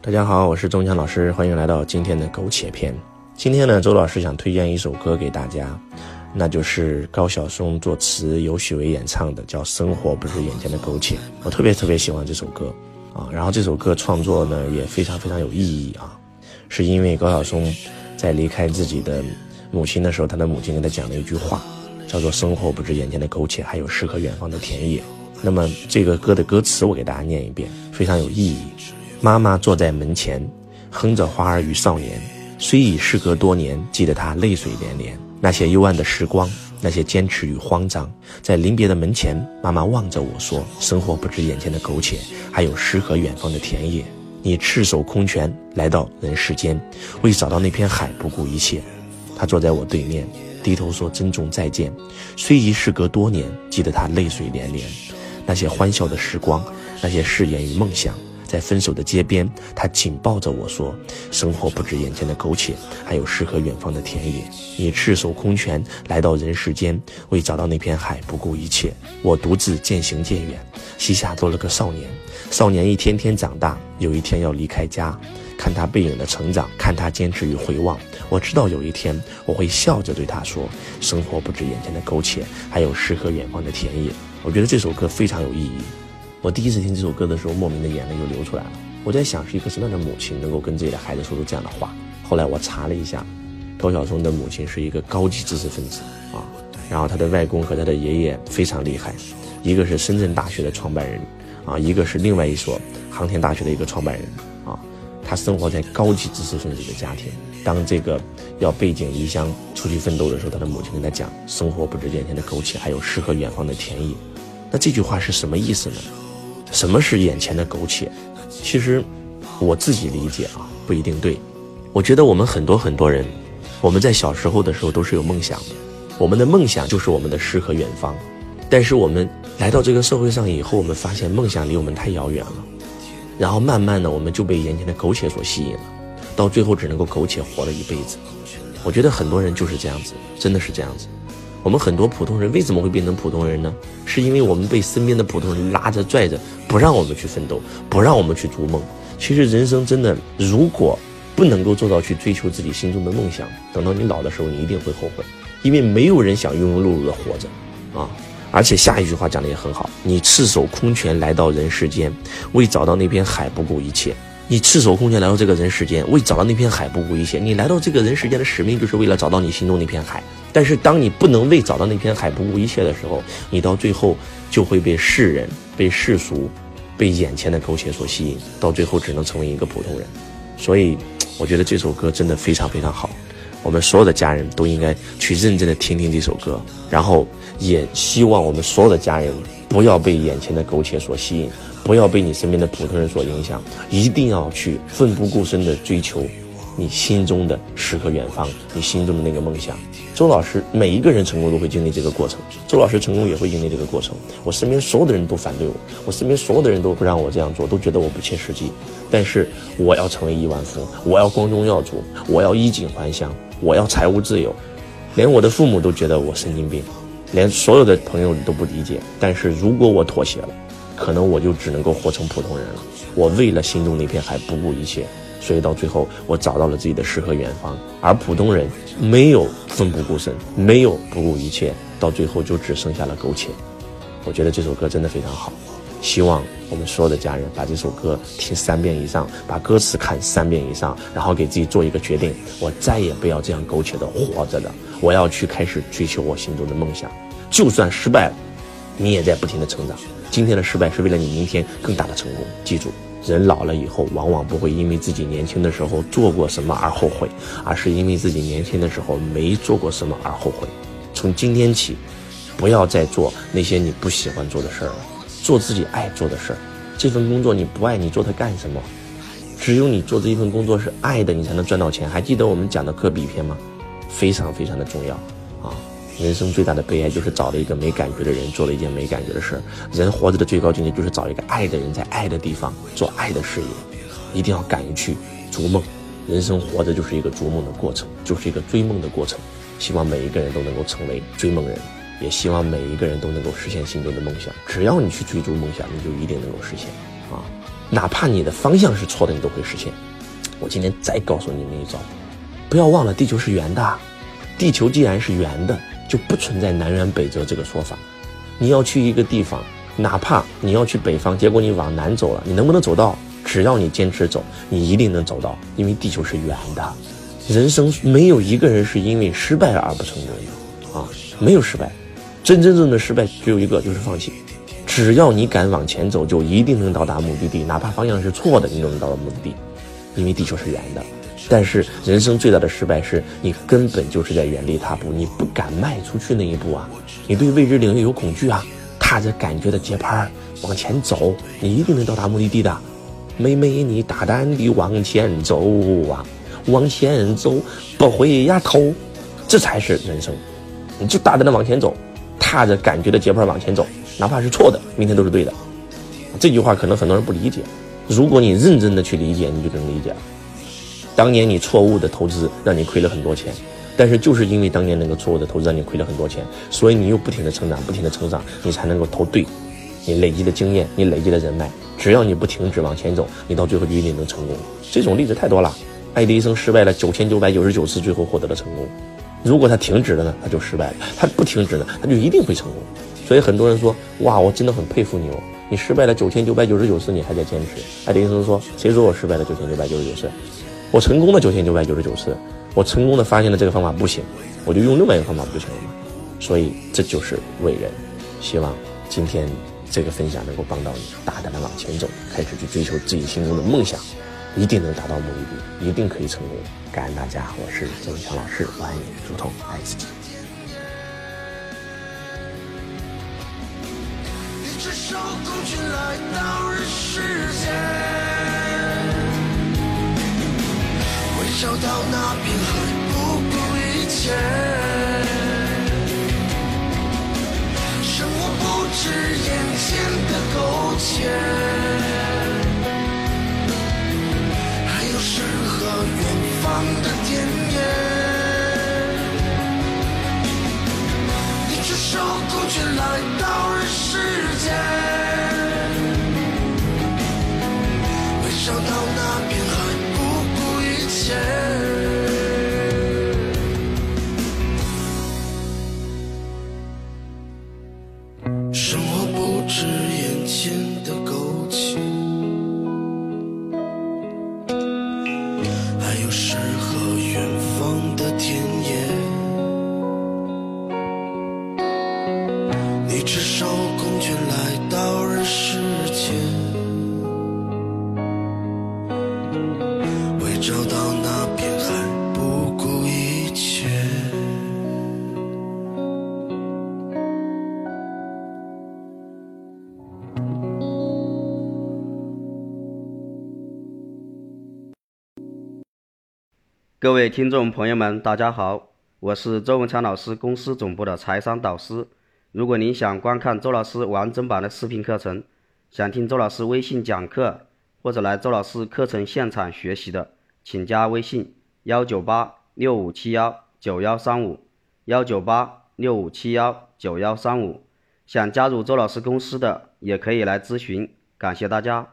大家好，我是钟强老师，欢迎来到今天的苟且篇。今天呢，周老师想推荐一首歌给大家，那就是高晓松作词、由许巍演唱的，叫《生活不是眼前的苟且》。我特别特别喜欢这首歌啊，然后这首歌创作呢也非常非常有意义啊，是因为高晓松在离开自己的母亲的时候，他的母亲跟他讲了一句话，叫做“生活不是眼前的苟且，还有诗和远方的田野”。那么这个歌的歌词我给大家念一遍，非常有意义。妈妈坐在门前，哼着《花儿与少年》，虽已事隔多年，记得她泪水连连。那些幽暗的时光，那些坚持与慌张，在临别的门前，妈妈望着我说：“生活不止眼前的苟且，还有诗和远方的田野。”你赤手空拳来到人世间，为找到那片海不顾一切。她坐在我对面，低头说：“珍重再见。”虽已事隔多年，记得她泪水连连。那些欢笑的时光，那些誓言与梦想。在分手的街边，他紧抱着我说：“生活不止眼前的苟且，还有诗和远方的田野。你赤手空拳来到人世间，为找到那片海不顾一切。我独自渐行渐远，膝下多了个少年。少年一天天长大，有一天要离开家。看他背影的成长，看他坚持与回望。我知道有一天我会笑着对他说：生活不止眼前的苟且，还有诗和远方的田野。我觉得这首歌非常有意义。”我第一次听这首歌的时候，莫名的眼泪就流出来了。我在想，是一个什么样的母亲能够跟自己的孩子说出这样的话？后来我查了一下，高晓松的母亲是一个高级知识分子啊，然后他的外公和他的爷爷非常厉害，一个是深圳大学的创办人啊，一个是另外一所航天大学的一个创办人啊。他生活在高级知识分子的家庭，当这个要背井离乡出去奋斗的时候，他的母亲跟他讲：“生活不止眼前的苟且，还有诗和远方的田野。”那这句话是什么意思呢？什么是眼前的苟且？其实，我自己理解啊，不一定对。我觉得我们很多很多人，我们在小时候的时候都是有梦想的，我们的梦想就是我们的诗和远方。但是我们来到这个社会上以后，我们发现梦想离我们太遥远了，然后慢慢的我们就被眼前的苟且所吸引了，到最后只能够苟且活了一辈子。我觉得很多人就是这样子，真的是这样子。我们很多普通人为什么会变成普通人呢？是因为我们被身边的普通人拉着拽着，不让我们去奋斗，不让我们去逐梦。其实人生真的，如果不能够做到去追求自己心中的梦想，等到你老的时候，你一定会后悔，因为没有人想庸庸碌碌的活着啊！而且下一句话讲的也很好，你赤手空拳来到人世间，为找到那片海不顾一切。你赤手空拳来到这个人世间，为找到那片海不顾一切。你来到这个人世间的使命，就是为了找到你心中那片海。但是，当你不能为找到那片海不顾一切的时候，你到最后就会被世人、被世俗、被眼前的苟且所吸引，到最后只能成为一个普通人。所以，我觉得这首歌真的非常非常好。我们所有的家人都应该去认真的听听这首歌，然后也希望我们所有的家人不要被眼前的苟且所吸引。不要被你身边的普通人所影响，一定要去奋不顾身地追求你心中的诗和远方，你心中的那个梦想。周老师，每一个人成功都会经历这个过程，周老师成功也会经历这个过程。我身边所有的人都反对我，我身边所有的人都不让我这样做，都觉得我不切实际。但是我要成为亿万富翁，我要光宗耀祖，我要衣锦还乡，我要财务自由，连我的父母都觉得我神经病，连所有的朋友都不理解。但是如果我妥协了。可能我就只能够活成普通人了。我为了心中那片海不顾一切，所以到最后我找到了自己的诗和远方。而普通人没有奋不顾身，没有不顾一切，到最后就只剩下了苟且。我觉得这首歌真的非常好，希望我们所有的家人把这首歌听三遍以上，把歌词看三遍以上，然后给自己做一个决定：我再也不要这样苟且的活着了。我要去开始追求我心中的梦想，就算失败了，你也在不停的成长。今天的失败是为了你明天更大的成功。记住，人老了以后，往往不会因为自己年轻的时候做过什么而后悔，而是因为自己年轻的时候没做过什么而后悔。从今天起，不要再做那些你不喜欢做的事儿了，做自己爱做的事儿。这份工作你不爱，你做它干什么？只有你做这一份工作是爱的，你才能赚到钱。还记得我们讲的科比篇吗？非常非常的重要啊。人生最大的悲哀就是找了一个没感觉的人，做了一件没感觉的事儿。人活着的最高境界就是找一个爱的人，在爱的地方做爱的事业。一定要敢于去逐梦。人生活着就是一个逐梦的过程，就是一个追梦的过程。希望每一个人都能够成为追梦人，也希望每一个人都能够实现心中的梦想。只要你去追逐梦想，你就一定能够实现。啊，哪怕你的方向是错的，你都会实现。我今天再告诉你们一招，不要忘了地球是圆的。地球既然是圆的，就不存在南辕北辙这个说法。你要去一个地方，哪怕你要去北方，结果你往南走了，你能不能走到？只要你坚持走，你一定能走到，因为地球是圆的。人生没有一个人是因为失败而不成功的啊，没有失败，真真正的失败只有一个，就是放弃。只要你敢往前走，就一定能到达目的地，哪怕方向是错的，你都能到达目的地，因为地球是圆的。但是人生最大的失败是你根本就是在原地踏步，你不敢迈出去那一步啊！你对未知领域有恐惧啊！踏着感觉的节拍往前走，你一定能到达目的地的。妹妹，你大胆地往前走啊！往前走，不回呀头，这才是人生。你就大胆地往前走，踏着感觉的节拍往前走，哪怕是错的，明天都是对的。这句话可能很多人不理解，如果你认真的去理解，你就能理解了。当年你错误的投资让你亏了很多钱，但是就是因为当年那个错误的投资让你亏了很多钱，所以你又不停的成长，不停的成长，你才能够投对。你累积的经验，你累积的人脉，只要你不停止往前走，你到最后就一定能成功。这种例子太多了。爱迪生失败了九千九百九十九次，最后获得了成功。如果他停止了呢，他就失败了；他不停止呢，他就一定会成功。所以很多人说：“哇，我真的很佩服你哦，你失败了九千九百九十九次，你还在坚持。”爱迪生说：“谁说我失败了九千九百九十九次？我成功了九千九百九十九次，我成功的发现了这个方法不行，我就用另外一个方法不就行了吗？”所以这就是伟人。希望今天这个分享能够帮到你，大胆的往前走，开始去追求自己心中的梦想。一定能达到目的地，一定可以成功。感恩大家，我是周文强老师，我爱你，如同爱自己。一只手空军来到人世间，找到那片海，是各位听众朋友们，大家好，我是周文强老师公司总部的财商导师。如果您想观看周老师完整版的视频课程，想听周老师微信讲课，或者来周老师课程现场学习的，请加微信幺九八六五七幺九幺三五幺九八六五七幺九幺三五。想加入周老师公司的，也可以来咨询。感谢大家。